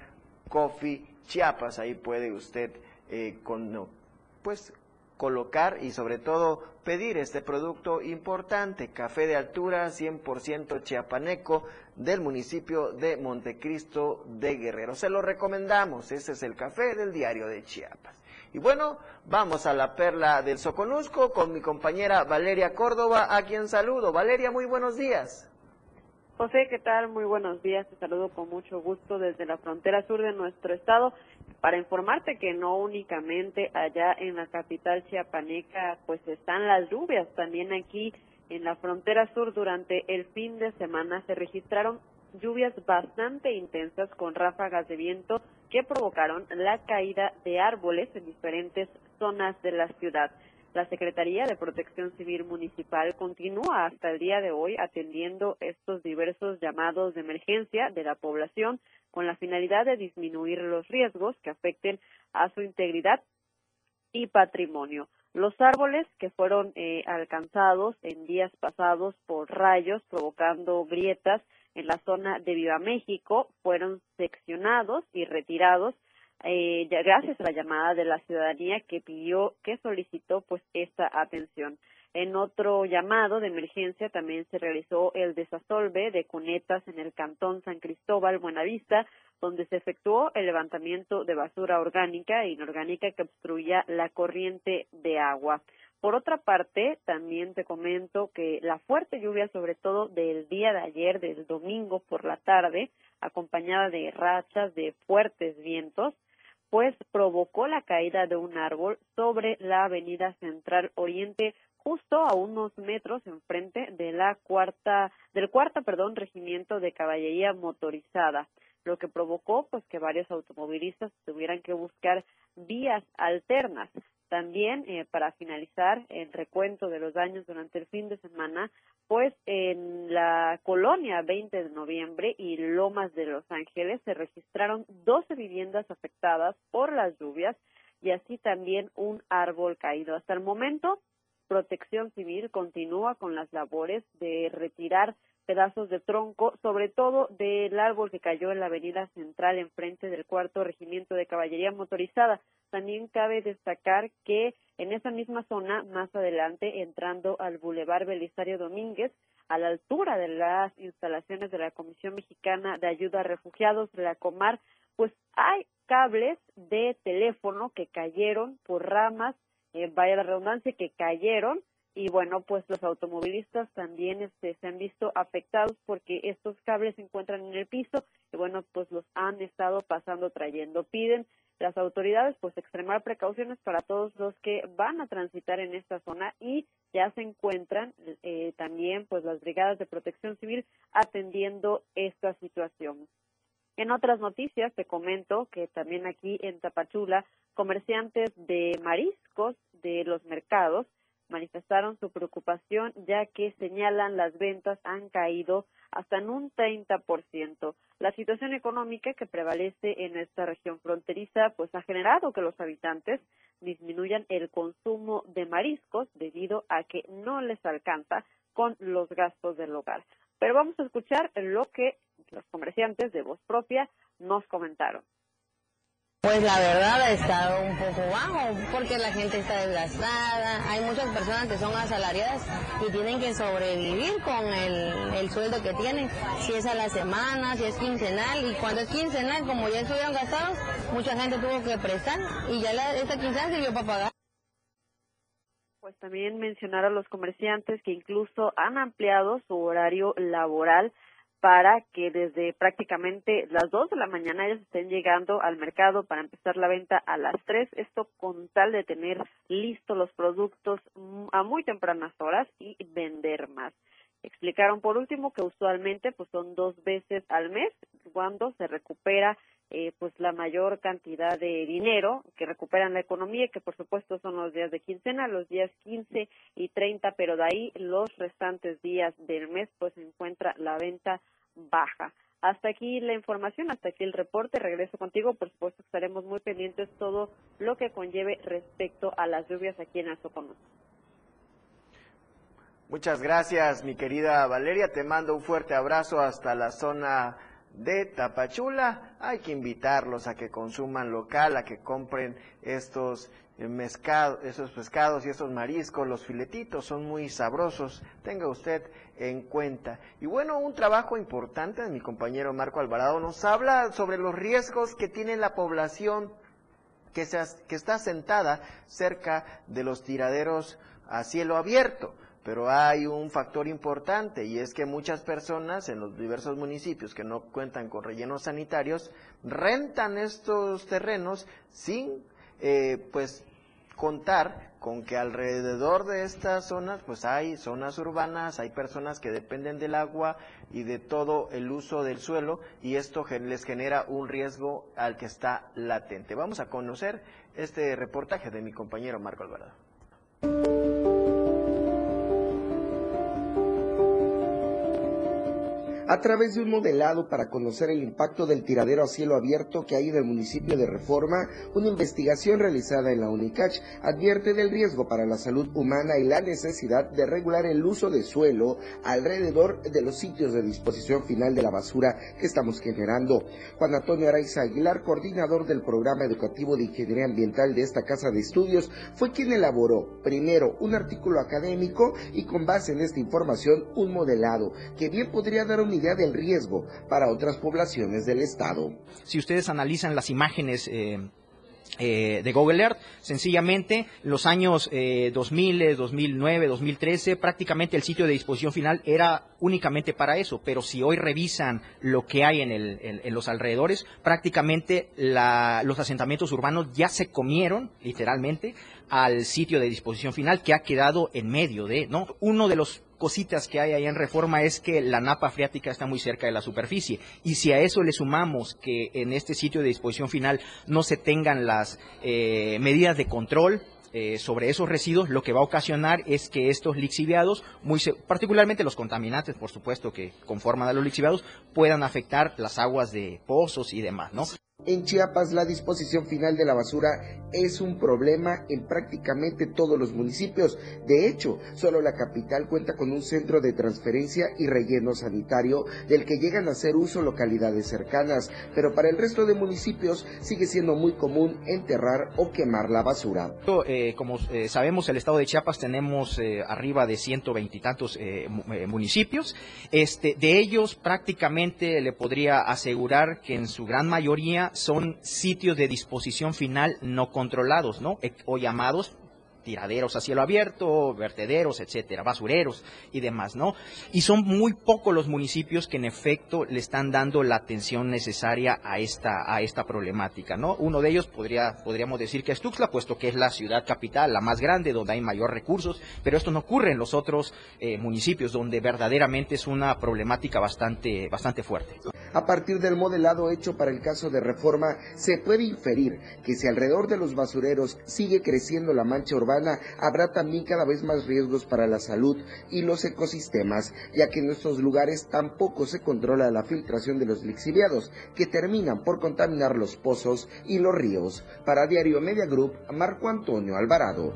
Coffee Chiapas. Ahí puede usted eh, con, pues, colocar y sobre todo pedir este producto importante, café de altura 100% chiapaneco del municipio de Montecristo de Guerrero. Se lo recomendamos, ese es el café del diario de Chiapas. Y bueno, vamos a la perla del Soconusco con mi compañera Valeria Córdoba, a quien saludo. Valeria, muy buenos días. José, ¿qué tal? Muy buenos días. Te saludo con mucho gusto desde la frontera sur de nuestro estado para informarte que no únicamente allá en la capital chiapaneca pues están las lluvias, también aquí en la frontera sur durante el fin de semana se registraron lluvias bastante intensas con ráfagas de viento que provocaron la caída de árboles en diferentes zonas de la ciudad. La Secretaría de Protección Civil Municipal continúa hasta el día de hoy atendiendo estos diversos llamados de emergencia de la población con la finalidad de disminuir los riesgos que afecten a su integridad y patrimonio. Los árboles que fueron eh, alcanzados en días pasados por rayos provocando grietas en la zona de Viva México fueron seccionados y retirados eh, gracias a la llamada de la ciudadanía que pidió, que solicitó pues esta atención. En otro llamado de emergencia también se realizó el desasolve de cunetas en el cantón San Cristóbal, Buenavista, donde se efectuó el levantamiento de basura orgánica e inorgánica que obstruía la corriente de agua. Por otra parte, también te comento que la fuerte lluvia, sobre todo del día de ayer, del domingo por la tarde, acompañada de rachas de fuertes vientos, pues provocó la caída de un árbol sobre la avenida Central Oriente justo a unos metros enfrente de la cuarta del cuarta perdón regimiento de caballería motorizada lo que provocó pues que varios automovilistas tuvieran que buscar vías alternas también, eh, para finalizar el recuento de los daños durante el fin de semana, pues en la colonia 20 de noviembre y Lomas de Los Ángeles se registraron 12 viviendas afectadas por las lluvias y así también un árbol caído. Hasta el momento, Protección Civil continúa con las labores de retirar pedazos de tronco, sobre todo del árbol que cayó en la avenida central enfrente del cuarto regimiento de caballería motorizada. También cabe destacar que en esa misma zona, más adelante, entrando al Boulevard Belisario Domínguez, a la altura de las instalaciones de la Comisión Mexicana de Ayuda a Refugiados de la Comar, pues hay cables de teléfono que cayeron por ramas, eh, vaya la redundancia, que cayeron y bueno, pues los automovilistas también este, se han visto afectados porque estos cables se encuentran en el piso y bueno, pues los han estado pasando trayendo. Piden las autoridades pues extremar precauciones para todos los que van a transitar en esta zona y ya se encuentran eh, también pues las brigadas de protección civil atendiendo esta situación. En otras noticias te comento que también aquí en Tapachula comerciantes de mariscos de los mercados manifestaron su preocupación ya que señalan las ventas han caído hasta en un 30%. La situación económica que prevalece en esta región fronteriza pues ha generado que los habitantes disminuyan el consumo de mariscos debido a que no les alcanza con los gastos del hogar. Pero vamos a escuchar lo que los comerciantes de voz propia nos comentaron. Pues la verdad ha estado un poco bajo porque la gente está desgastada, hay muchas personas que son asalariadas y tienen que sobrevivir con el, sueldo que tienen, si es a la semana, si es quincenal y cuando es quincenal como ya estuvieron gastados, mucha gente tuvo que prestar y ya la, esta quincena sirvió para pagar. Pues también mencionar a los comerciantes que incluso han ampliado su horario laboral para que desde prácticamente las 2 de la mañana ellos estén llegando al mercado para empezar la venta a las 3, esto con tal de tener listos los productos a muy tempranas horas y vender más. Explicaron por último que usualmente pues son dos veces al mes cuando se recupera eh, pues la mayor cantidad de dinero que recuperan la economía, que por supuesto son los días de quincena, los días 15 y 30, pero de ahí los restantes días del mes pues se encuentra la venta baja. Hasta aquí la información, hasta aquí el reporte. Regreso contigo. Por supuesto, estaremos muy pendientes todo lo que conlleve respecto a las lluvias aquí en Azocono. Muchas gracias, mi querida Valeria. Te mando un fuerte abrazo hasta la zona de Tapachula. Hay que invitarlos a que consuman local, a que compren estos eh, pescados y esos mariscos, los filetitos son muy sabrosos. Tenga usted en cuenta. Y bueno, un trabajo importante de mi compañero Marco Alvarado nos habla sobre los riesgos que tiene la población que, que está sentada cerca de los tiraderos a cielo abierto. Pero hay un factor importante y es que muchas personas en los diversos municipios que no cuentan con rellenos sanitarios rentan estos terrenos sin eh, pues contar con que alrededor de estas zonas pues hay zonas urbanas, hay personas que dependen del agua y de todo el uso del suelo y esto les genera un riesgo al que está latente. Vamos a conocer este reportaje de mi compañero Marco Alvarado. A través de un modelado para conocer el impacto del tiradero a cielo abierto que hay en el municipio de Reforma, una investigación realizada en la UNICACH advierte del riesgo para la salud humana y la necesidad de regular el uso de suelo alrededor de los sitios de disposición final de la basura que estamos generando. Juan Antonio Araiza Aguilar, coordinador del programa educativo de ingeniería ambiental de esta casa de estudios, fue quien elaboró primero un artículo académico y con base en esta información un modelado que bien podría dar un del riesgo para otras poblaciones del estado. Si ustedes analizan las imágenes eh, eh, de Google Earth. Sencillamente, los años eh, 2000, 2009, 2013, prácticamente el sitio de disposición final era únicamente para eso. Pero si hoy revisan lo que hay en, el, en, los alrededores, prácticamente los asentamientos urbanos ya se comieron, literalmente, al sitio de disposición final que ha quedado en medio de, ¿no? Uno de los cositas que hay ahí en reforma es que la napa freática está muy cerca de la superficie. Y si a eso le sumamos que en este sitio de disposición final no se tengan las eh, medidas de control, eh, sobre esos residuos, lo que va a ocasionar es que estos lixiviados, muy particularmente los contaminantes, por supuesto, que conforman a los lixiviados, puedan afectar las aguas de pozos y demás, ¿no? En Chiapas la disposición final de la basura es un problema en prácticamente todos los municipios. De hecho, solo la capital cuenta con un centro de transferencia y relleno sanitario del que llegan a hacer uso localidades cercanas, pero para el resto de municipios sigue siendo muy común enterrar o quemar la basura. Eh, como eh, sabemos, el estado de Chiapas tenemos eh, arriba de ciento veintitantos municipios. Este, de ellos prácticamente le podría asegurar que en su gran mayoría son sitios de disposición final no controlados, ¿no? O llamados tiraderos a cielo abierto, vertederos, etcétera, basureros y demás, ¿no? Y son muy pocos los municipios que en efecto le están dando la atención necesaria a esta a esta problemática, ¿no? Uno de ellos podría podríamos decir que es Tuxtla, puesto que es la ciudad capital, la más grande, donde hay mayor recursos, pero esto no ocurre en los otros eh, municipios donde verdaderamente es una problemática bastante bastante fuerte. A partir del modelado hecho para el caso de reforma, se puede inferir que si alrededor de los basureros sigue creciendo la mancha urbana habrá también cada vez más riesgos para la salud y los ecosistemas, ya que en estos lugares tampoco se controla la filtración de los lixiviados, que terminan por contaminar los pozos y los ríos. Para Diario Media Group, Marco Antonio Alvarado.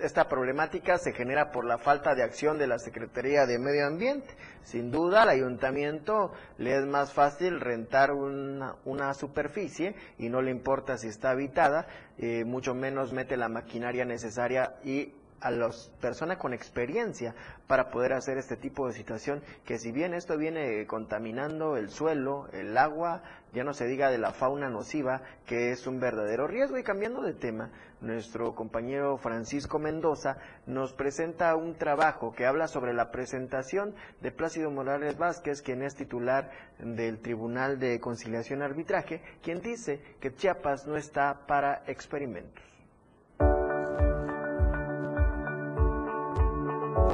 Esta problemática se genera por la falta de acción de la Secretaría de Medio Ambiente. Sin duda, al ayuntamiento le es más fácil rentar una, una superficie y no le importa si está habitada, eh, mucho menos mete la maquinaria necesaria y a las personas con experiencia para poder hacer este tipo de situación que si bien esto viene contaminando el suelo, el agua, ya no se diga de la fauna nociva, que es un verdadero riesgo. Y cambiando de tema, nuestro compañero Francisco Mendoza nos presenta un trabajo que habla sobre la presentación de Plácido Morales Vázquez, quien es titular del Tribunal de Conciliación y Arbitraje, quien dice que Chiapas no está para experimentos.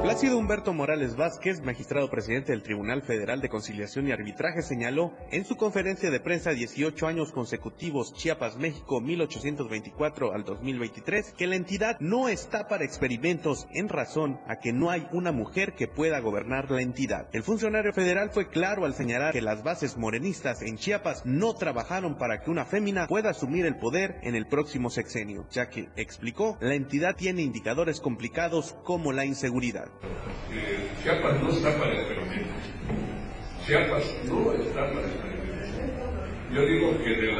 Plácido Humberto Morales Vázquez, magistrado presidente del Tribunal Federal de Conciliación y Arbitraje, señaló en su conferencia de prensa 18 años consecutivos Chiapas, México, 1824 al 2023, que la entidad no está para experimentos en razón a que no hay una mujer que pueda gobernar la entidad. El funcionario federal fue claro al señalar que las bases morenistas en Chiapas no trabajaron para que una fémina pueda asumir el poder en el próximo sexenio, ya que, explicó, la entidad tiene indicadores complicados como la inseguridad. Eh, Chiapas no está para experimentos. Chiapas no está para experimentos. Yo digo que de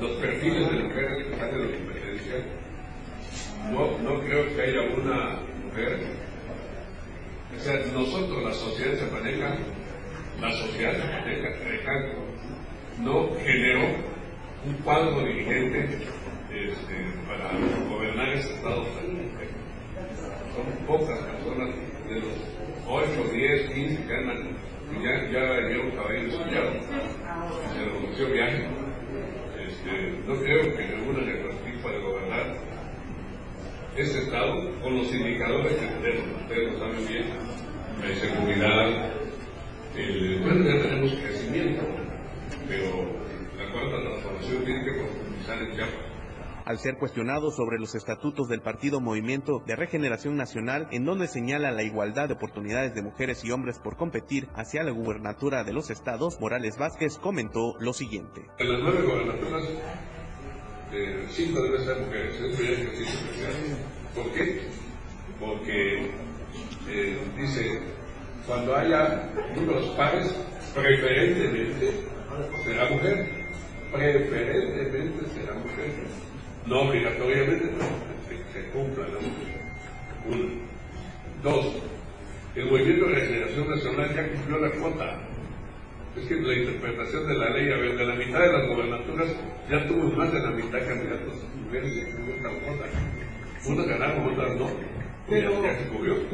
los perfiles de mujeres que están en la competencia, no, no creo que haya una mujer. O sea, nosotros, la sociedad zapateca, la sociedad zapateca, no generó un cuadro dirigente este, para gobernar ese Estado son pocas personas de los 8, 10, 15 que andan, y ya, ya llevan caballo estudiado, y se lo conoció viaje. Este, no creo que ninguna de nuestras para gobernar este Estado con los indicadores que tenemos, ustedes lo saben bien, la inseguridad, el, bueno, ya tenemos crecimiento, pero la cuarta transformación tiene que profundizar en Chiapas al ser cuestionado sobre los estatutos del Partido Movimiento de Regeneración Nacional, en donde señala la igualdad de oportunidades de mujeres y hombres por competir hacia la gubernatura de los estados, Morales Vázquez comentó lo siguiente. En las nueve gubernaturas, eh, cinco deben ser mujeres, ejercicio especial. ¿Por qué? Porque eh, dice, cuando haya números pares, preferentemente será mujer. Preferentemente será mujer no obligatoriamente, pero que se cumpla la Uno. Dos, el movimiento de regeneración nacional ya cumplió la cuota. Es que la interpretación de la ley, a ver, de la mitad de las gobernaturas ya tuvo más de la mitad candidatos mujeres cuota. Ganaron, no.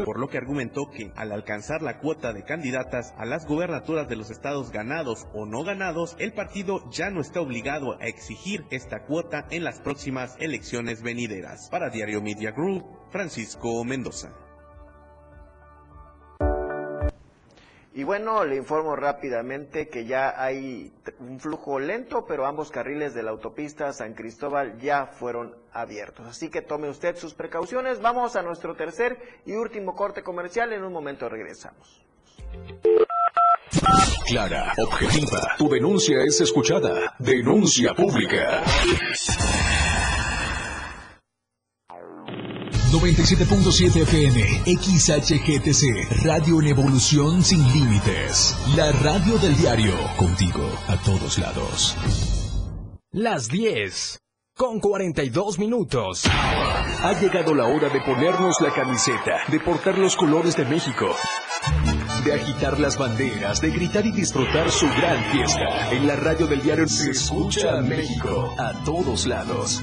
Por lo que argumentó que al alcanzar la cuota de candidatas a las gubernaturas de los estados ganados o no ganados, el partido ya no está obligado a exigir esta cuota en las próximas elecciones venideras. Para Diario Media Group, Francisco Mendoza. Y bueno, le informo rápidamente que ya hay un flujo lento, pero ambos carriles de la autopista San Cristóbal ya fueron abiertos. Así que tome usted sus precauciones. Vamos a nuestro tercer y último corte comercial. En un momento regresamos. Clara, objetiva. Tu denuncia es escuchada. Denuncia pública. 97.7 FM, XHGTC, Radio en Evolución Sin Límites. La radio del diario, contigo a todos lados. Las 10, con 42 minutos. Ha llegado la hora de ponernos la camiseta, de portar los colores de México, de agitar las banderas, de gritar y disfrutar su gran fiesta. En la radio del diario se escucha a México a todos lados.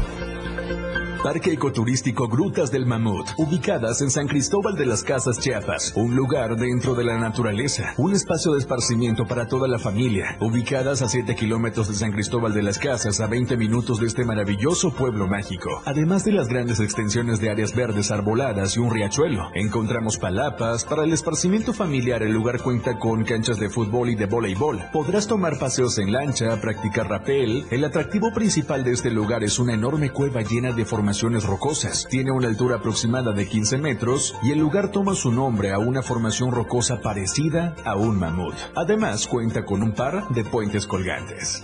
Parque Ecoturístico Grutas del Mamut, ubicadas en San Cristóbal de las Casas Chiapas, un lugar dentro de la naturaleza, un espacio de esparcimiento para toda la familia, ubicadas a 7 kilómetros de San Cristóbal de las Casas, a 20 minutos de este maravilloso pueblo mágico. Además de las grandes extensiones de áreas verdes arboladas y un riachuelo, encontramos palapas, para el esparcimiento familiar el lugar cuenta con canchas de fútbol y de voleibol. Podrás tomar paseos en lancha, practicar rapel, el atractivo principal de este lugar es una enorme cueva llena de formación rocosas. Tiene una altura aproximada de 15 metros y el lugar toma su nombre a una formación rocosa parecida a un mamut. Además, cuenta con un par de puentes colgantes.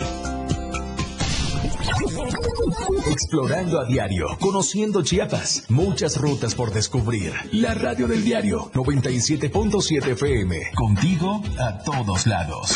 Explorando a diario, conociendo Chiapas, muchas rutas por descubrir. La radio del diario 97.7 FM, contigo a todos lados.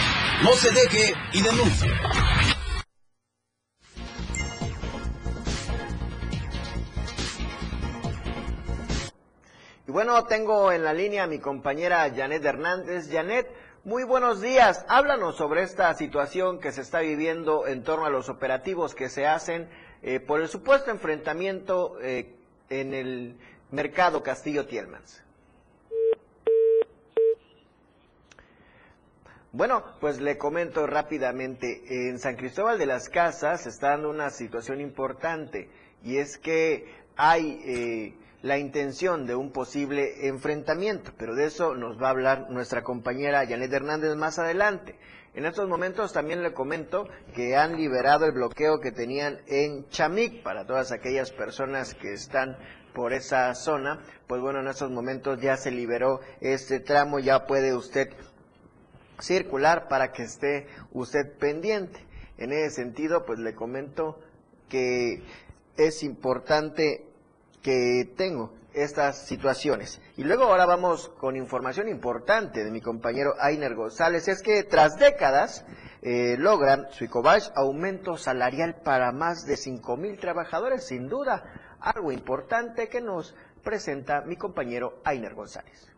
No se deje y denuncie. Y bueno, tengo en la línea a mi compañera Janet Hernández. Janet, muy buenos días. Háblanos sobre esta situación que se está viviendo en torno a los operativos que se hacen eh, por el supuesto enfrentamiento eh, en el mercado Castillo Tielmans. Bueno, pues le comento rápidamente. En San Cristóbal de las Casas está dando una situación importante y es que hay eh, la intención de un posible enfrentamiento, pero de eso nos va a hablar nuestra compañera Janet Hernández más adelante. En estos momentos también le comento que han liberado el bloqueo que tenían en Chamic para todas aquellas personas que están por esa zona. Pues bueno, en estos momentos ya se liberó este tramo, ya puede usted circular para que esté usted pendiente. En ese sentido, pues le comento que es importante que tengo estas situaciones. Y luego ahora vamos con información importante de mi compañero Ainer González. Es que tras décadas eh, logran Suicobach aumento salarial para más de 5 mil trabajadores. Sin duda, algo importante que nos presenta mi compañero Ainer González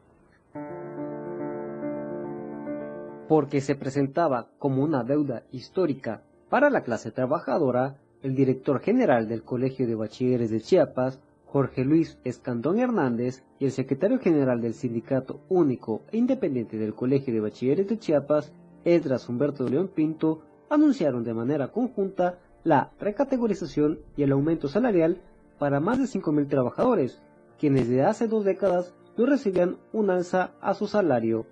porque se presentaba como una deuda histórica para la clase trabajadora, el director general del Colegio de Bachilleres de Chiapas, Jorge Luis Escandón Hernández, y el secretario general del Sindicato Único e Independiente del Colegio de Bachilleres de Chiapas, Edras Humberto León Pinto, anunciaron de manera conjunta la recategorización y el aumento salarial para más de 5.000 trabajadores, quienes desde hace dos décadas no recibían un alza a su salario.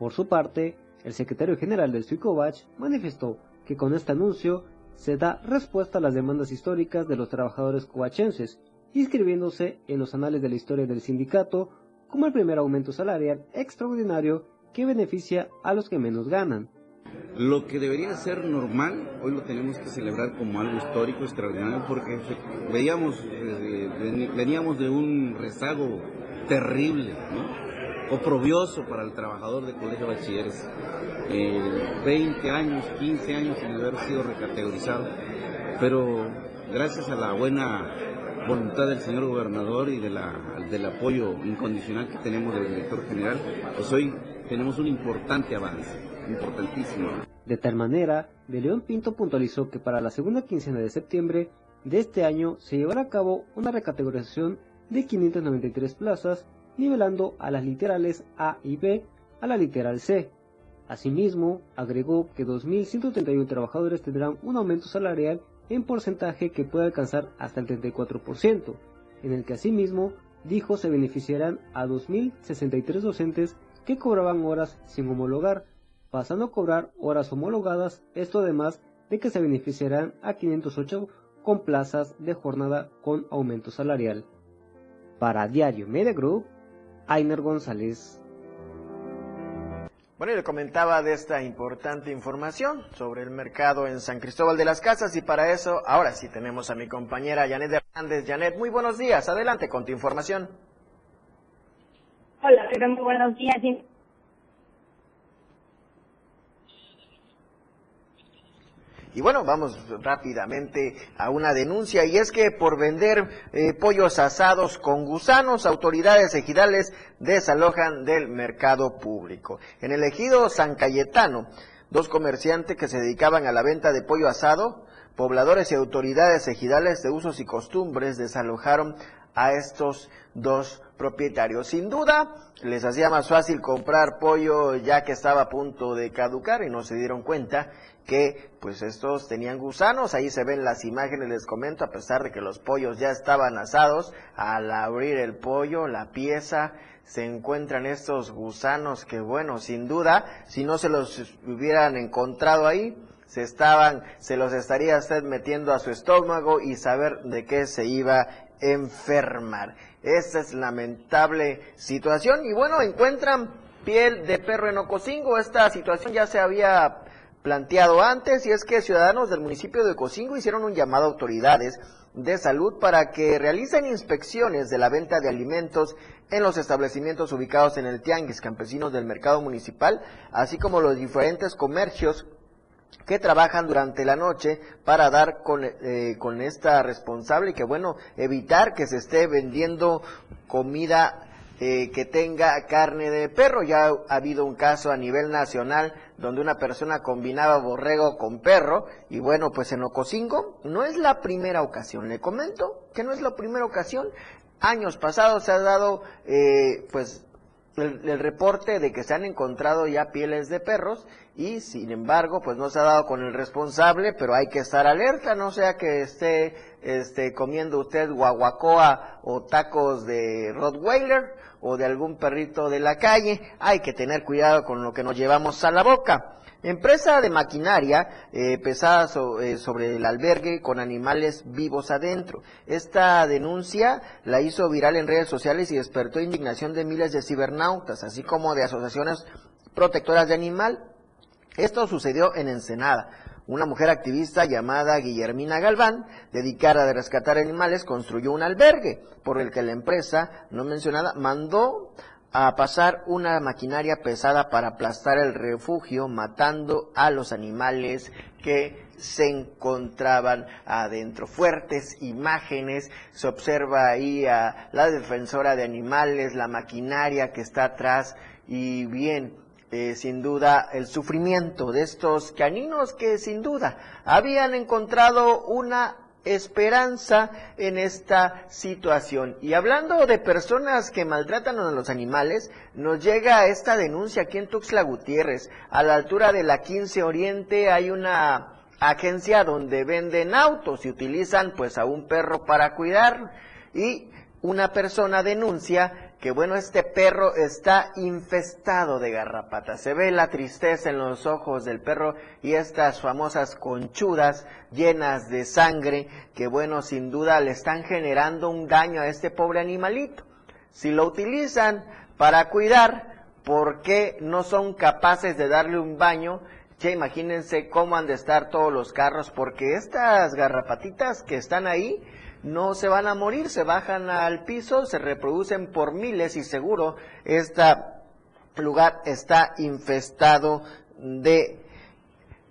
Por su parte, el secretario general del Suicobach manifestó que con este anuncio se da respuesta a las demandas históricas de los trabajadores covachenses, inscribiéndose en los anales de la historia del sindicato como el primer aumento salarial extraordinario que beneficia a los que menos ganan. Lo que debería ser normal, hoy lo tenemos que celebrar como algo histórico, extraordinario, porque veíamos, eh, veníamos de un rezago terrible, ¿no? Oprobioso para el trabajador de colegio de bachilleres. 20 años, 15 años sin haber sido recategorizado, pero gracias a la buena voluntad del señor gobernador y de la, del apoyo incondicional que tenemos del director general, pues hoy tenemos un importante avance, importantísimo. De tal manera, De León Pinto puntualizó que para la segunda quincena de septiembre de este año se llevará a cabo una recategorización de 593 plazas nivelando a las literales A y B a la literal C. Asimismo, agregó que 2.131 trabajadores tendrán un aumento salarial en porcentaje que puede alcanzar hasta el 34%, en el que asimismo dijo se beneficiarán a 2.063 docentes que cobraban horas sin homologar, pasando a cobrar horas homologadas, esto además de que se beneficiarán a 508 con plazas de jornada con aumento salarial. Para Diario Media Group, Ainer González. Bueno, y le comentaba de esta importante información sobre el mercado en San Cristóbal de las Casas y para eso ahora sí tenemos a mi compañera Janet Hernández. Janet, muy buenos días. Adelante con tu información. Hola, pero muy buenos días. Y bueno, vamos rápidamente a una denuncia y es que por vender eh, pollos asados con gusanos, autoridades ejidales desalojan del mercado público. En el ejido San Cayetano, dos comerciantes que se dedicaban a la venta de pollo asado, pobladores y autoridades ejidales de usos y costumbres desalojaron a estos dos propietarios. Sin duda, les hacía más fácil comprar pollo ya que estaba a punto de caducar y no se dieron cuenta que pues estos tenían gusanos, ahí se ven las imágenes, les comento, a pesar de que los pollos ya estaban asados, al abrir el pollo, la pieza, se encuentran estos gusanos que bueno, sin duda, si no se los hubieran encontrado ahí, se estaban, se los estaría usted metiendo a su estómago y saber de qué se iba enfermar. Esta es lamentable situación. Y bueno, encuentran piel de perro en Ocosingo, esta situación ya se había planteado antes y es que ciudadanos del municipio de Cocingo hicieron un llamado a autoridades de salud para que realicen inspecciones de la venta de alimentos en los establecimientos ubicados en el Tianguis Campesinos del Mercado Municipal, así como los diferentes comercios que trabajan durante la noche para dar con, eh, con esta responsable y que bueno, evitar que se esté vendiendo comida eh, que tenga carne de perro. Ya ha habido un caso a nivel nacional donde una persona combinaba borrego con perro y bueno, pues en Ocosingo no es la primera ocasión. Le comento que no es la primera ocasión. Años pasados se ha dado eh, pues el, reporte de que se han encontrado ya pieles de perros y sin embargo pues no se ha dado con el responsable pero hay que estar alerta no sea que esté este, comiendo usted guaguacoa o tacos de Rottweiler o de algún perrito de la calle hay que tener cuidado con lo que nos llevamos a la boca Empresa de maquinaria eh, pesada eh, sobre el albergue con animales vivos adentro. Esta denuncia la hizo viral en redes sociales y despertó indignación de miles de cibernautas, así como de asociaciones protectoras de animal. Esto sucedió en Ensenada. Una mujer activista llamada Guillermina Galván, dedicada a rescatar animales, construyó un albergue por el que la empresa, no mencionada, mandó a pasar una maquinaria pesada para aplastar el refugio, matando a los animales que se encontraban adentro. Fuertes imágenes, se observa ahí a la defensora de animales, la maquinaria que está atrás y bien, eh, sin duda el sufrimiento de estos caninos que sin duda habían encontrado una esperanza en esta situación. Y hablando de personas que maltratan a los animales, nos llega esta denuncia aquí en Tuxtla Gutiérrez. A la altura de la 15 Oriente hay una agencia donde venden autos y utilizan pues a un perro para cuidar y una persona denuncia que bueno, este perro está infestado de garrapatas. Se ve la tristeza en los ojos del perro y estas famosas conchudas llenas de sangre que bueno, sin duda le están generando un daño a este pobre animalito. Si lo utilizan para cuidar, ¿por qué no son capaces de darle un baño? Ya imagínense cómo han de estar todos los carros, porque estas garrapatitas que están ahí, no se van a morir, se bajan al piso, se reproducen por miles y seguro este lugar está infestado de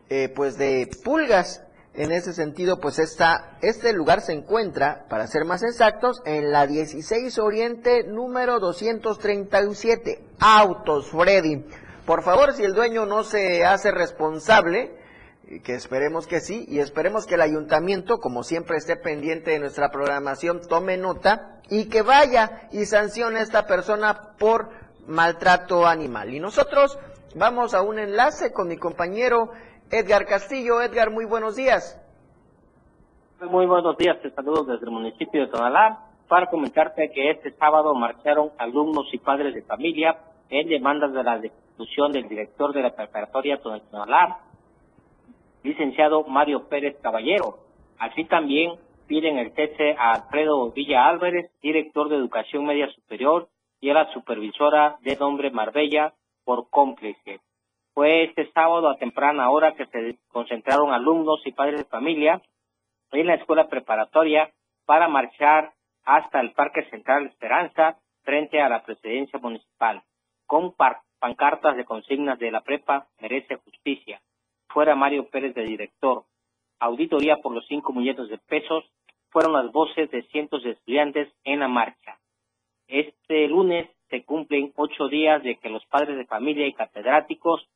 eh, pues de pulgas. En ese sentido, pues está, este lugar se encuentra, para ser más exactos, en la 16 Oriente número 237. Autos, Freddy. Por favor, si el dueño no se hace responsable, que esperemos que sí, y esperemos que el ayuntamiento, como siempre, esté pendiente de nuestra programación, tome nota y que vaya y sancione a esta persona por maltrato animal. Y nosotros vamos a un enlace con mi compañero Edgar Castillo. Edgar, muy buenos días. Muy buenos días, te saludo desde el municipio de Tonalá para comentarte que este sábado marcharon alumnos y padres de familia en demandas de la destitución del director de la preparatoria Tonalá licenciado Mario Pérez Caballero. Así también piden el cese a Alfredo Villa Álvarez, director de Educación Media Superior, y a la supervisora de nombre Marbella por cómplice. Fue este sábado a temprana hora que se concentraron alumnos y padres de familia en la escuela preparatoria para marchar hasta el Parque Central Esperanza frente a la presidencia municipal con pancartas de consignas de la prepa merece justicia. Fuera Mario Pérez de director. Auditoría por los cinco millones de pesos fueron las voces de cientos de estudiantes en la marcha. Este lunes se cumplen ocho días de que los padres de familia y catedráticos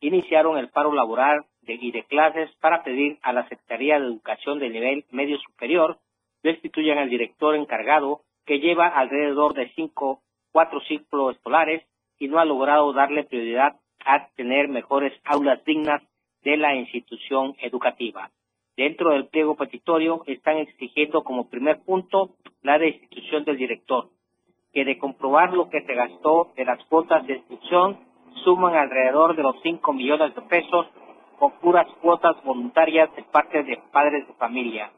iniciaron el paro laboral de, y de clases para pedir a la Secretaría de Educación de nivel medio superior destituyan al director encargado que lleva alrededor de cinco, cuatro ciclos escolares y no ha logrado darle prioridad a tener mejores aulas dignas de la institución educativa. Dentro del pliego petitorio están exigiendo como primer punto la destitución del director, que de comprobar lo que se gastó de las cuotas de instrucción suman alrededor de los 5 millones de pesos con puras cuotas voluntarias de parte de padres de familia.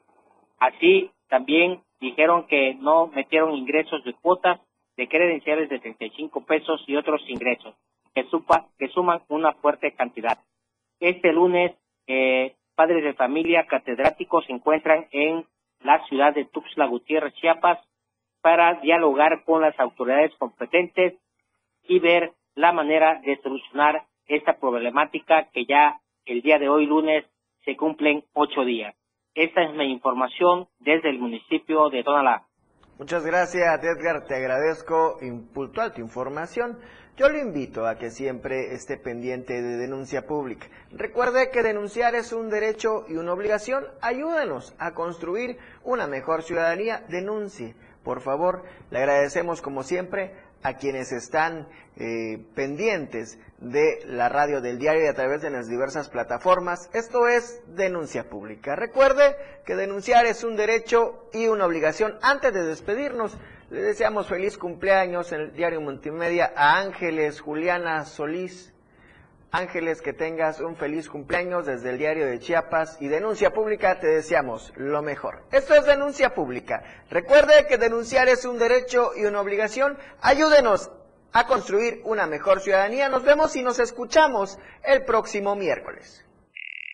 Así, también dijeron que no metieron ingresos de cuotas de credenciales de 35 pesos y otros ingresos que suman una fuerte cantidad. Este lunes, eh, padres de familia catedráticos se encuentran en la ciudad de Tuxtla Gutiérrez, Chiapas, para dialogar con las autoridades competentes y ver la manera de solucionar esta problemática que ya el día de hoy lunes se cumplen ocho días. Esta es mi información desde el municipio de Tonalá. Muchas gracias, Edgar. Te agradezco puntual tu información. Yo le invito a que siempre esté pendiente de denuncia pública. Recuerde que denunciar es un derecho y una obligación. Ayúdenos a construir una mejor ciudadanía. Denuncie. Por favor, le agradecemos como siempre a quienes están eh, pendientes de la radio del diario y a través de las diversas plataformas. Esto es denuncia pública. Recuerde que denunciar es un derecho y una obligación. Antes de despedirnos, le deseamos feliz cumpleaños en el diario Multimedia a Ángeles Juliana Solís Ángeles, que tengas un feliz cumpleaños desde el diario de Chiapas y Denuncia Pública, te deseamos lo mejor. Esto es Denuncia Pública. Recuerde que denunciar es un derecho y una obligación. Ayúdenos a construir una mejor ciudadanía. Nos vemos y nos escuchamos el próximo miércoles.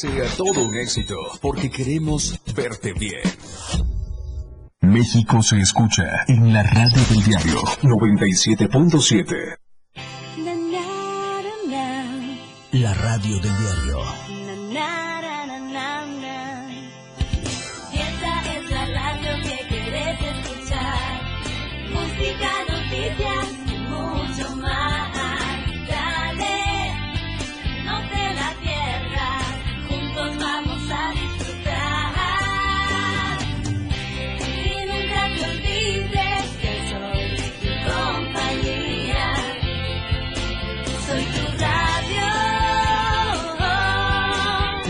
sea todo un éxito, porque queremos verte bien. México se escucha en la radio del diario 97.7. La radio del diario